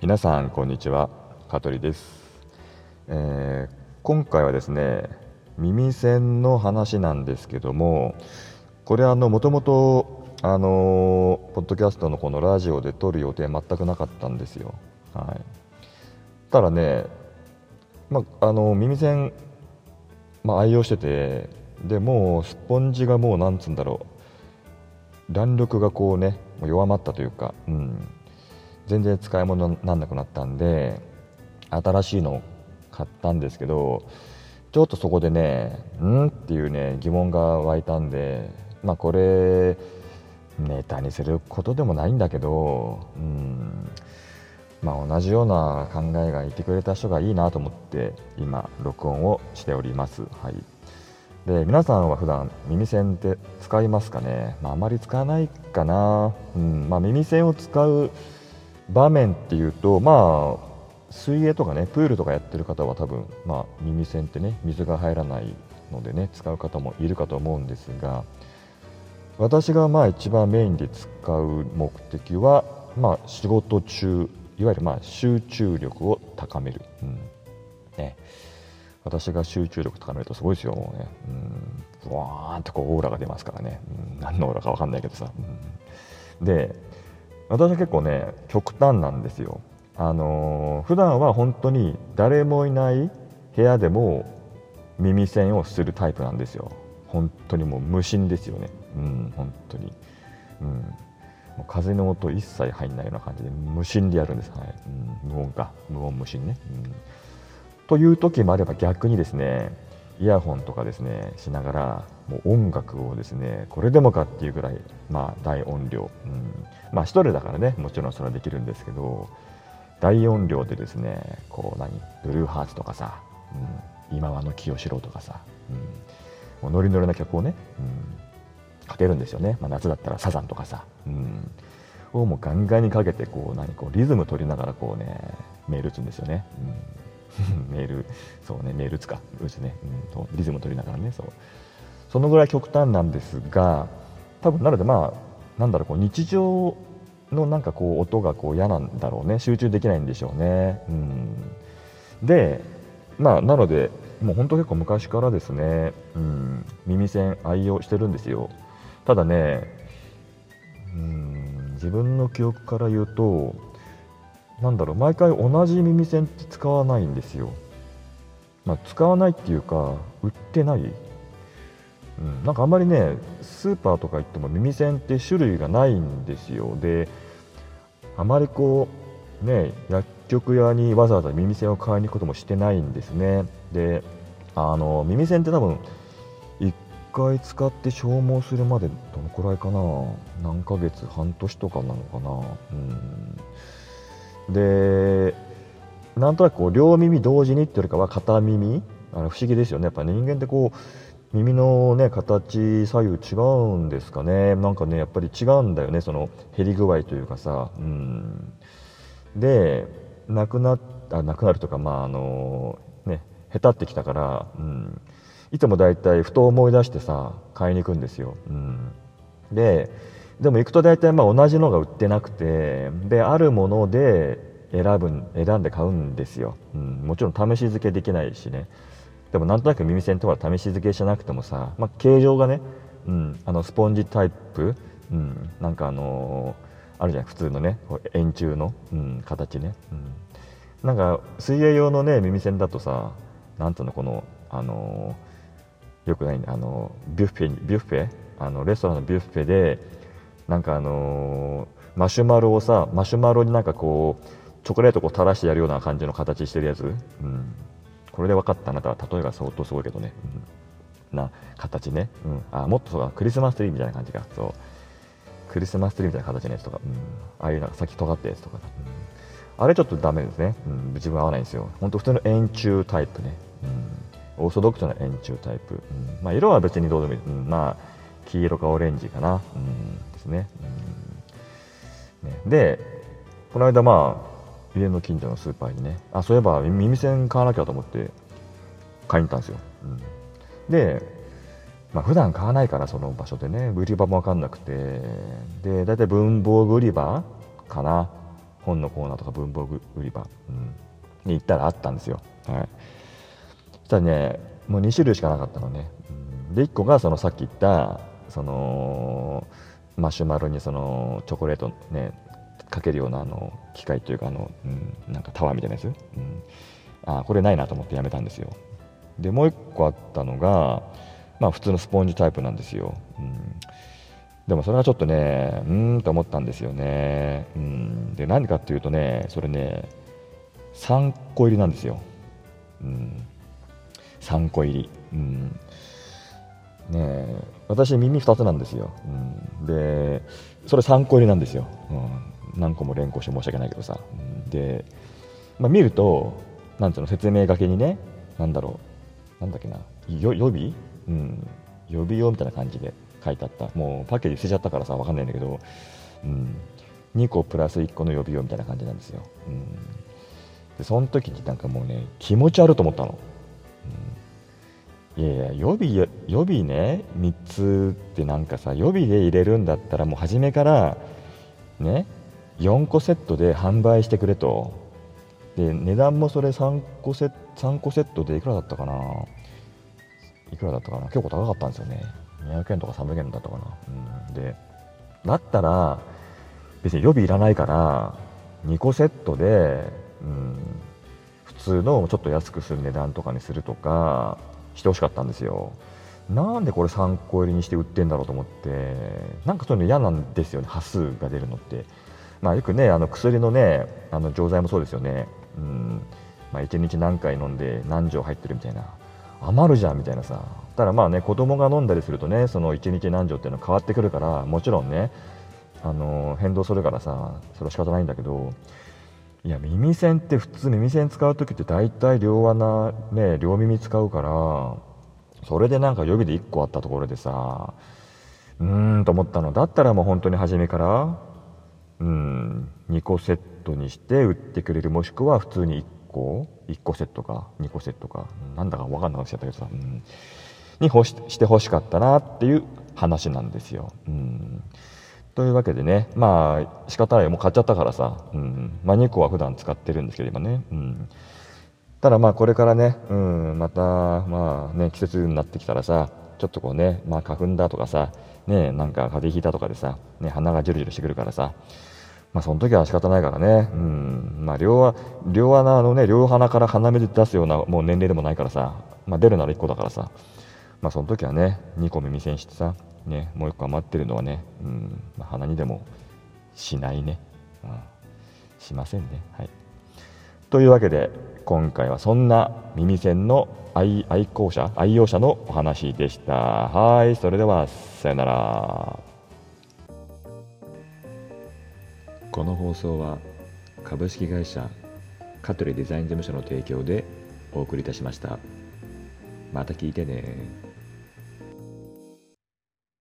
皆さんこんにちは。香取です、えー、今回はですね耳栓の話なんですけどもこれあのもともとあのポッドキャストのこのラジオで撮る予定全くなかったんですよ。はい。ただねまあの耳栓まあ、愛用しててでもうスポンジがもうなんつうんだろう。弾力がこうね弱まったというか、うん、全然使い物にならなくなったんで新しいのを買ったんですけどちょっとそこでねんっていうね疑問が湧いたんでまあこれネタにすることでもないんだけどうんまあ同じような考えがいてくれた人がいいなと思って今録音をしております。はい。で皆さんは普段耳栓って使いますかね、まあ、あまり使わないかな、うんまあ、耳栓を使う場面っていうとまあ水泳とかねプールとかやってる方は多分、まあ、耳栓ってね水が入らないのでね使う方もいるかと思うんですが私がまあ一番メインで使う目的は、まあ、仕事中いわゆるまあ集中力を高める、うん。ね、私が集中力高めるとすごいですよもうね、うん、わーってこうオーラが出ますからね、うん、何のオーラか分かんないけどさ、うん、で私は結構ね極端なんですよ。あのー、普段は本当に誰もいない部屋でも耳栓をするタイプなんですよ。本当にもう無心ですよね。うん本当に。うん。風の音一切入んないような感じで無心でやるんです、はい。うん、無音か。無音無心ね、うん、という時もあれば逆にですねイヤホンとかですねしながらもう音楽をですねこれでもかっていうぐらい、まあ、大音量、うん、まあ一人だからねもちろんそれはできるんですけど大音量でですねこう何？ブルーハーツとかさ、うん、今和の清志郎とかさ、うん、もうノリノリな曲をね、うん、かけるんですよね、まあ、夏だったらサザンとかさ、うん、をもうガンガンにかけてこう何？こうリズム取りながらこうねメール打つんですよね。うん。メール、そうね、メール打つか、打つね、うん、リズム取りながらね、そう。そのぐらい極端なんですが、多分なので、まあ、なんだろう、こう日常のなんかこう音がこう嫌なんだろうね、集中できないんでしょうね。うん、で、まあ、なので、もう本当結構昔からですね、うん、耳栓愛用してるんですよ。ただね、うん、自分の記憶から言うと、なんだろう毎回同じ耳栓って使わないんですよ、まあ、使わないっていうか売ってない、なんかあんまりねスーパーとか行っても耳栓って種類がないんですよ。であまりこうね薬局屋にわざわざ耳栓を買いに行くこともしてないんですね。であの耳栓って多分1回使って消耗するまでどのくらいかな？何ヶ月？半年とかなのかな？うん。でなんとなくこう両耳同時にっていうよりかは片耳？あの不思議ですよね。やっぱ人間ってこう耳のね形左右違うんですかね。なんかねやっぱり違うんだよね。その減り具合というかさ。うん。でなくなあなくなるとかまああのね下手ってきたから、うん、いつもだいたいふと思い出してさ買いに行くんですよ、うん、ででも行くと大体まあ同じのが売ってなくてであるもので選ぶ選んで買うんですよ、うん、もちろん試し付けできないしね。でもなんとなく耳栓とか試し付けしなくてもさ、まあ、形状がね、うん、あのスポンジタイプ、うん、なんかあのー、あるじゃん普通のね円柱の、うん、形ね、うん、なんか水泳用のね耳栓だとさなんとのこのあのー、よくないあのビュッフェビュッフェ？あのレストランのビュッフェでなんかあのー、マシュマロをさマシュマロになんかこうチョコレートを垂らしてやるような感じの形してるやつ、うん、これで分かったあなたは例えが相当すごいけどね、うん、な形ね、うん、あもっとそうクリスマスツリーみたいな感じか。そう。クリスマスツリーみたいな形のやつとか、うん、ああいうなんか先尖ったやつとか、うん、あれちょっとダメですね、うん、自分合わないんですよ。本当普通の円柱タイプね、うん、オーソドックスな円柱タイプ、うん。まあ、色は別にどうでもいい、うん、まあ黄色かオレンジかな、うん、ですね,、うん、ね。でこの間まあ家の近所のスーパーにね。あそういえば耳栓買わなきゃと思って買いに行ったんですよ、うん、で、まあ普段買わないからその場所でね。売り場も分かんなくて。で大体文房具売り場かな。本のコーナーとか文房具売り場、うん、に行ったらあったんですよ。はい、そしたらねもう2種類しかなかったのね。で1個がそのさっき言ったそのマシュマロにそのチョコレートねかけるようなあの機械というかあの、うん、なんかタワーみたいなやつ、うん、あこれないなと思ってやめたんですよ。でもう1個あったのがまあ普通のスポンジタイプなんですよ、うん、でもそれはちょっとねうーんと思ったんですよね、うん、で何かっていうとねそれね3個入りなんですよ、うん、3個入り、うん。ね私耳2つなんですよ、うん、でそれ3個入りなんですよ、うん、何個も連呼して申し訳ないけどさ、で、まあ、見るとなんつうの説明書きにねなんだろうなんだっけな予備？うん。予備用みたいな感じで書いてあった。もうパッケージ捨てちゃったからさ分かんないんだけど、うん、2個プラス1個の予備用みたいな感じなんですよ、うん、でその時になんかもうね気持ち悪いと思ったの、いやいや予備予備ね3つってなんかさ予備で入れるんだったらもう初めからね4個セットで販売してくれと。で値段もそれ3個セ3個セットでいくらだったかな。いくらだったかな。結構高かったんですよね。200円とか300円だったかな、うん、でだったら別に予備いらないから2個セットで、うん、普通のちょっと安くする値段とかにするとかしてほしかったんですよ。なんでこれ3個入りにして売ってんだろうと思ってなんかそういうの嫌なんですよね端数が出るのって。まあ、よくねあの薬のねあの錠剤もそうですよね、うん。まあ、1日何回飲んで何錠入ってるみたいな。余るじゃんみたいなさ。ただまあね子供が飲んだりするとねその1日何錠っていうのは変わってくるからもちろんねあの変動するからさそれは仕方ないんだけどいや耳栓って普通耳栓使う時って大体両穴ね両耳使うからそれでなんか予備で1個あったところでさうーんと思ったの。だったらもう本当に初めからうん。2個セットにして売ってくれるもしくは普通に1個？1個セットか？2個セットか？なんだか分かんなくなっちゃったけどさ、うん、にししてほしかったなっていう話なんですよ。うん。というわけでね、まあ仕方ない。もう買っちゃったからさ、うん。まあ、2個は普段使ってるんですけど今ね、うん、ただまあこれからね、うん、またまあね季節になってきたらさちょっとこうね、まあ、花粉だとかさ、ね、なんか風邪ひいたとかでさ、ね、鼻がジュルジュルしてくるからさ、まあ、その時は仕方ないからね、うん。まあ、両両穴のね両鼻から鼻水出すようなもう年齢でもないからさ、まあ、出るなら1個だからさ、まあ、その時はね2個耳栓してさね、もう一個余ってるのはね、うん。まあ、鼻にでもしないね、うん、しませんね。はい、というわけで今回はそんな耳栓の愛愛好者愛用者のお話でした。はいそれではさよなら。この放送は株式会社香取デザイン事務所の提供でお送りいたしました。また聞いてね